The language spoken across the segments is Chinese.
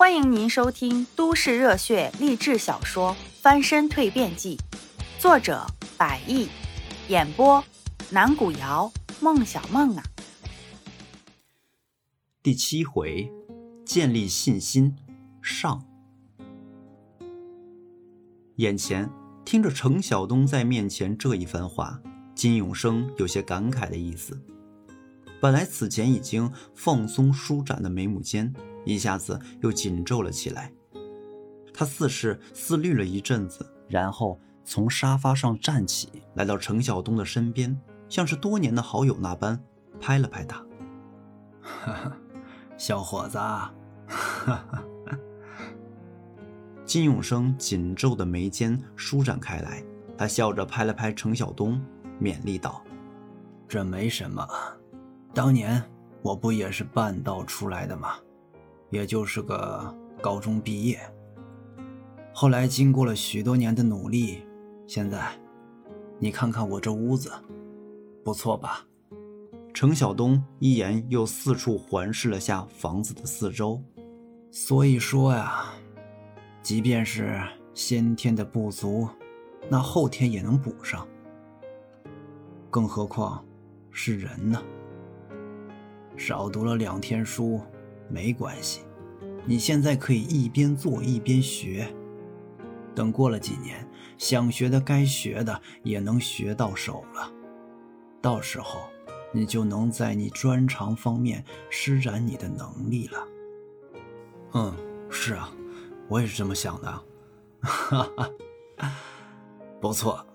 欢迎您收听都市热血励志小说《翻身蜕变记》，作者：百亿，演播：南古瑶、孟小梦啊。第七回，建立信心上。眼前听着程晓东在面前这一番话，金永生有些感慨的意思。本来此前已经放松舒展的眉目间。一下子又紧皱了起来。他似是思虑了一阵子，然后从沙发上站起来，到程晓东的身边，像是多年的好友那般拍了拍他：“哈哈小伙子。”哈哈金永生紧皱的眉间舒展开来，他笑着拍了拍程晓东，勉励道：“这没什么，当年我不也是半道出来的吗？”也就是个高中毕业，后来经过了许多年的努力，现在，你看看我这屋子，不错吧？程晓东一言又四处环视了下房子的四周，所以说呀，即便是先天的不足，那后天也能补上，更何况是人呢？少读了两天书。没关系，你现在可以一边做一边学，等过了几年，想学的、该学的也能学到手了。到时候，你就能在你专长方面施展你的能力了。嗯，是啊，我也是这么想的。哈哈，不错，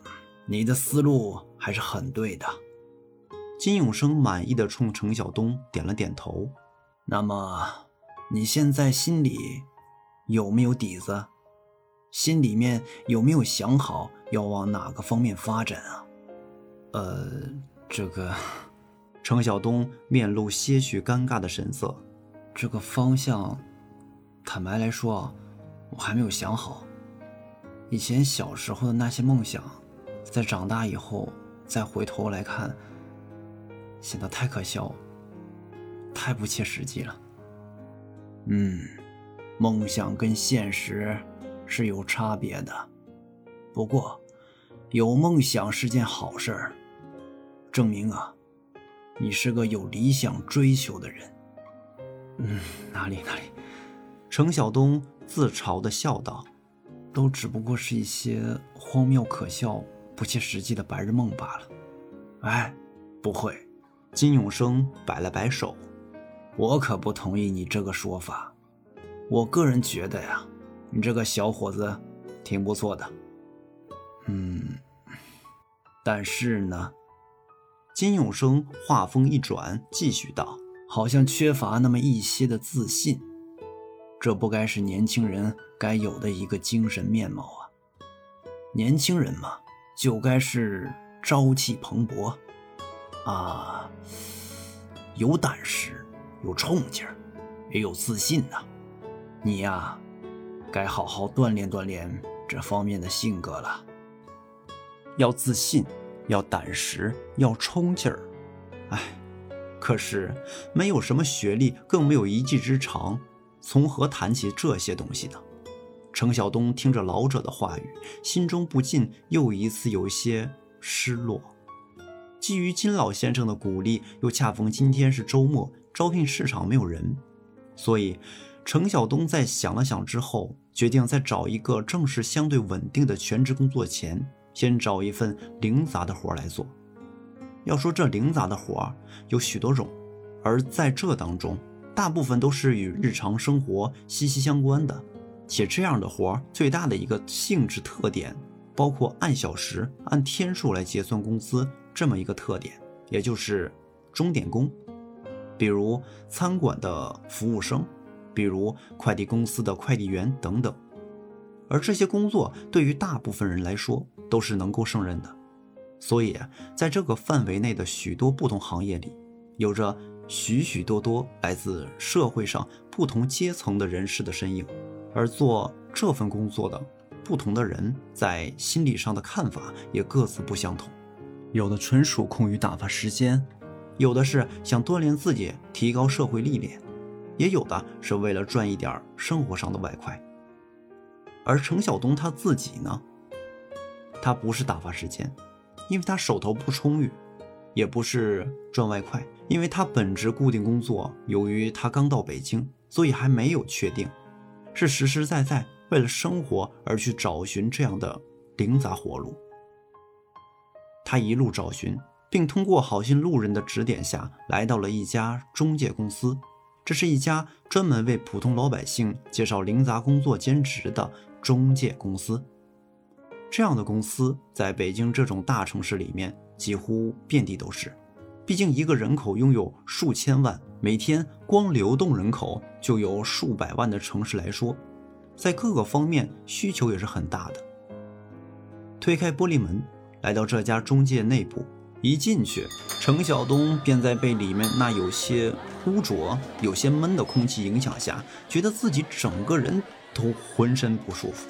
你的思路还是很对的。金永生满意的冲程晓东点了点头。那么，你现在心里有没有底子？心里面有没有想好要往哪个方面发展啊？呃，这个，程晓东面露些许尴尬的神色。这个方向，坦白来说，我还没有想好。以前小时候的那些梦想，在长大以后再回头来看，显得太可笑了。太不切实际了。嗯，梦想跟现实是有差别的。不过，有梦想是件好事儿，证明啊，你是个有理想追求的人。嗯，哪里哪里，程晓东自嘲的笑道：“都只不过是一些荒谬可笑、不切实际的白日梦罢了。”哎，不会。金永生摆了摆手。我可不同意你这个说法。我个人觉得呀，你这个小伙子挺不错的。嗯，但是呢，金永生话锋一转，继续道：“好像缺乏那么一些的自信。这不该是年轻人该有的一个精神面貌啊！年轻人嘛，就该是朝气蓬勃，啊，有胆识。”有冲劲儿，也有自信呐。你呀，该好好锻炼锻炼这方面的性格了。要自信，要胆识，要冲劲儿。哎，可是没有什么学历，更没有一技之长，从何谈起这些东西呢？程晓东听着老者的话语，心中不禁又一次有些失落。基于金老先生的鼓励，又恰逢今天是周末。招聘市场没有人，所以程晓东在想了想之后，决定在找一个正式相对稳定的全职工作前，先找一份零杂的活来做。要说这零杂的活有许多种，而在这当中，大部分都是与日常生活息息相关的，且这样的活最大的一个性质特点，包括按小时、按天数来结算工资这么一个特点，也就是钟点工。比如餐馆的服务生，比如快递公司的快递员等等，而这些工作对于大部分人来说都是能够胜任的，所以在这个范围内的许多不同行业里，有着许许多多来自社会上不同阶层的人士的身影，而做这份工作的不同的人在心理上的看法也各自不相同，有的纯属空余打发时间。有的是想锻炼自己，提高社会历练；也有的是为了赚一点生活上的外快。而程晓东他自己呢，他不是打发时间，因为他手头不充裕；也不是赚外快，因为他本职固定工作，由于他刚到北京，所以还没有确定，是实实在在为了生活而去找寻这样的零杂活路。他一路找寻，并通过好心路人的指点下来到了一家中介公司。这是一家专门为普通老百姓介绍零杂工作兼职的中介公司。这样的公司在北京这种大城市里面几乎遍地都是。毕竟一个人口拥有数千万，每天光流动人口就有数百万的城市来说，在各个方面需求也是很大的。推开玻璃门，来到这家中介内部。一进去，程晓东便在被里面那有些污浊、有些闷的空气影响下，觉得自己整个人都浑身不舒服。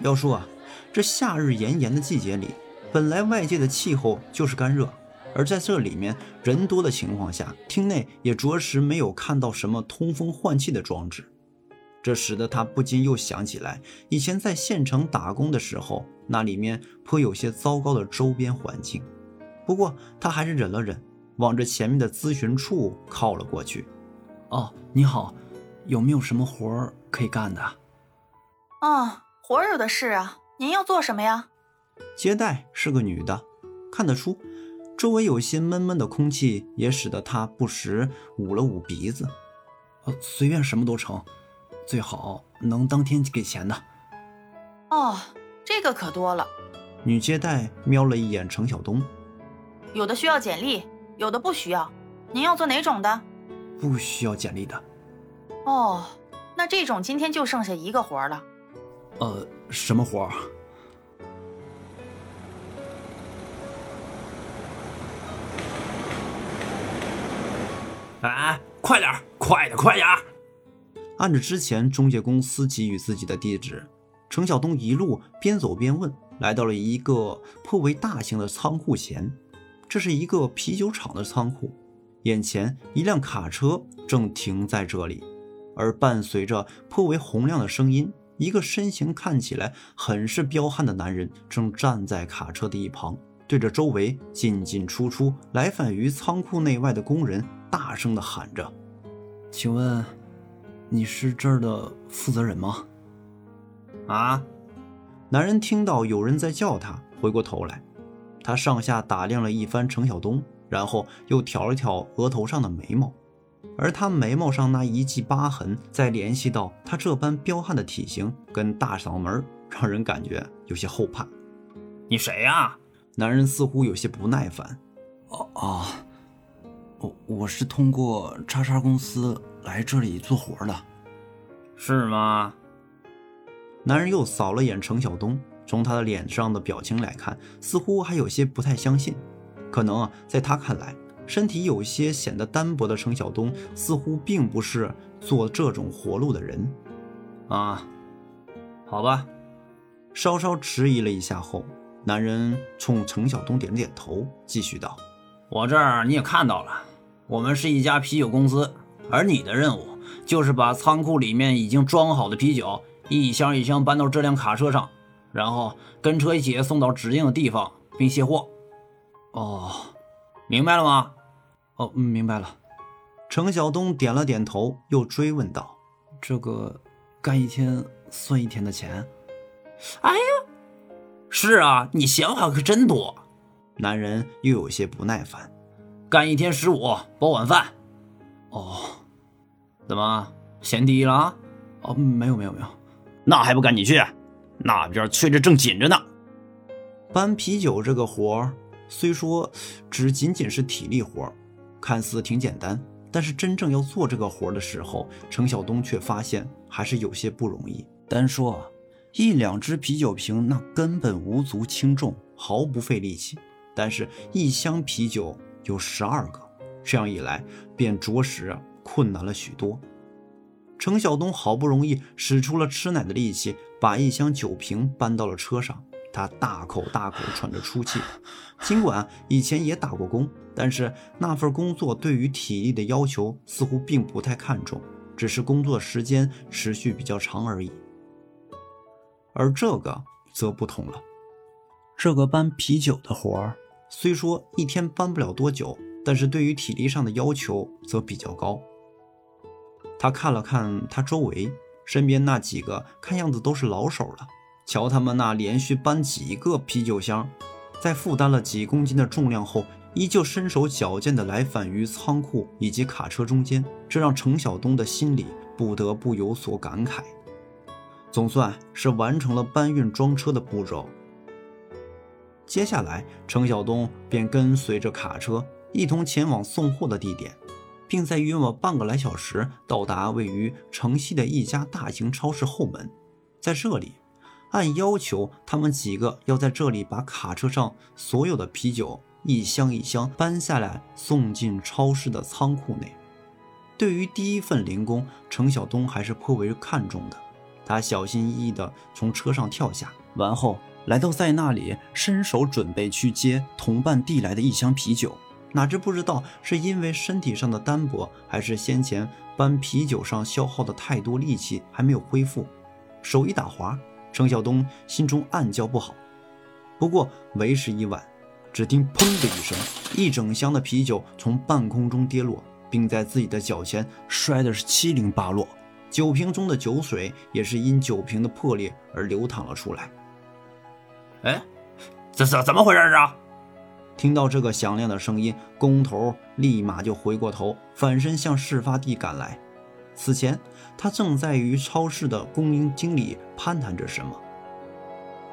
要说啊，这夏日炎炎的季节里，本来外界的气候就是干热，而在这里面人多的情况下，厅内也着实没有看到什么通风换气的装置，这使得他不禁又想起来以前在县城打工的时候，那里面颇有些糟糕的周边环境。不过他还是忍了忍，往着前面的咨询处靠了过去。哦，你好，有没有什么活儿可以干的？哦，活儿有的是啊，您要做什么呀？接待是个女的，看得出，周围有些闷闷的空气，也使得她不时捂了捂鼻子。呃，随便什么都成，最好能当天给钱的。哦，这个可多了。女接待瞄了一眼程晓东。有的需要简历，有的不需要。您要做哪种的？不需要简历的。哦，那这种今天就剩下一个活了。呃，什么活？哎，快点，快点，快点！按着之前中介公司给予自己的地址，程晓东一路边走边问，来到了一个颇为大型的仓库前。这是一个啤酒厂的仓库，眼前一辆卡车正停在这里，而伴随着颇为洪亮的声音，一个身形看起来很是彪悍的男人正站在卡车的一旁，对着周围进进出出来返于仓库内外的工人大声地喊着：“请问，你是这儿的负责人吗？”啊！男人听到有人在叫他，回过头来。他上下打量了一番程晓东，然后又挑了挑额头上的眉毛，而他眉毛上那一记疤痕，再联系到他这般彪悍的体型跟大嗓门，让人感觉有些后怕。你谁呀？男人似乎有些不耐烦。哦哦，我我是通过叉叉公司来这里做活的，是吗？男人又扫了眼程晓东。从他的脸上的表情来看，似乎还有些不太相信。可能啊，在他看来，身体有些显得单薄的程晓东，似乎并不是做这种活路的人。啊，好吧。稍稍迟疑了一下后，男人冲程晓东点了点头，继续道：“我这儿你也看到了，我们是一家啤酒公司，而你的任务就是把仓库里面已经装好的啤酒一箱一箱搬到这辆卡车上。”然后跟车一起送到指定的地方并卸货。哦，明白了吗？哦，明白了。程晓东点了点头，又追问道：“这个干一天算一天的钱？”哎呀，是啊，你想法可真多。男人又有些不耐烦：“干一天十五，包晚饭。”哦，怎么嫌低了？哦，没有没有没有，那还不赶紧去？那边催着正紧着呢。搬啤酒这个活儿，虽说只仅仅是体力活儿，看似挺简单，但是真正要做这个活儿的时候，程晓东却发现还是有些不容易。单说啊一两只啤酒瓶，那根本无足轻重，毫不费力气；但是，一箱啤酒有十二个，这样一来，便着实困难了许多。程晓东好不容易使出了吃奶的力气。把一箱酒瓶搬到了车上，他大口大口喘着粗气。尽管以前也打过工，但是那份工作对于体力的要求似乎并不太看重，只是工作时间持续比较长而已。而这个则不同了，这个搬啤酒的活儿，虽说一天搬不了多久，但是对于体力上的要求则比较高。他看了看他周围，身边那几个看样子都是老手了。瞧他们那连续搬几个啤酒箱，在负担了几公斤的重量后，依旧身手矫健的来返于仓库以及卡车中间，这让程晓东的心里不得不有所感慨。总算是完成了搬运装车的步骤。接下来，程晓东便跟随着卡车一同前往送货的地点。并在约莫半个来小时到达位于城西的一家大型超市后门，在这里，按要求，他们几个要在这里把卡车上所有的啤酒一箱一箱搬下来，送进超市的仓库内。对于第一份零工，程晓东还是颇为看重的。他小心翼翼地从车上跳下，完后来到在那里，伸手准备去接同伴递来的一箱啤酒。哪知不知道是因为身体上的单薄，还是先前搬啤酒上消耗的太多力气还没有恢复，手一打滑，程晓东心中暗叫不好。不过为时已晚，只听“砰”的一声，一整箱的啤酒从半空中跌落，并在自己的脚前摔的是七零八落，酒瓶中的酒水也是因酒瓶的破裂而流淌了出来。哎，这是怎么回事啊？听到这个响亮的声音，工头立马就回过头，反身向事发地赶来。此前，他正在与超市的供应经理攀谈着什么。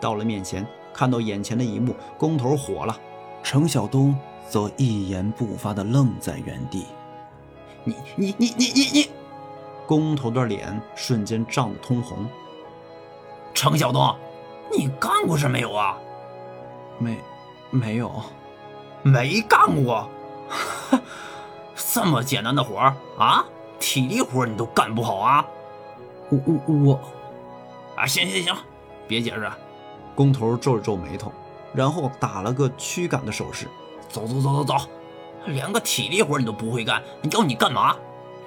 到了面前，看到眼前的一幕，工头火了，程晓东则一言不发地愣在原地。你你你你你你！工头的脸瞬间涨得通红。程晓东，你干过什么没有啊？没，没有。没干过，这么简单的活儿啊，体力活你都干不好啊！我我我，啊，行行行，别解释。工头皱了皱眉头，然后打了个驱赶的手势，走走走走走，连个体力活你都不会干，你要你干嘛？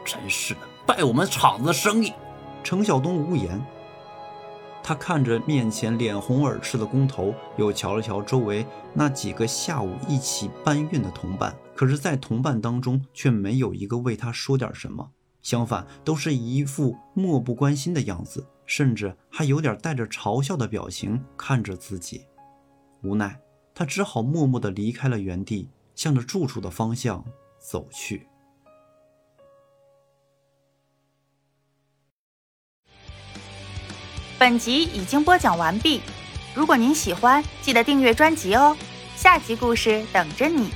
真是的，败我们厂子的生意。程晓东无言。他看着面前脸红耳赤的工头，又瞧了瞧周围那几个下午一起搬运的同伴，可是，在同伴当中却没有一个为他说点什么，相反，都是一副漠不关心的样子，甚至还有点带着嘲笑的表情看着自己。无奈，他只好默默地离开了原地，向着住处的方向走去。本集已经播讲完毕，如果您喜欢，记得订阅专辑哦，下集故事等着你。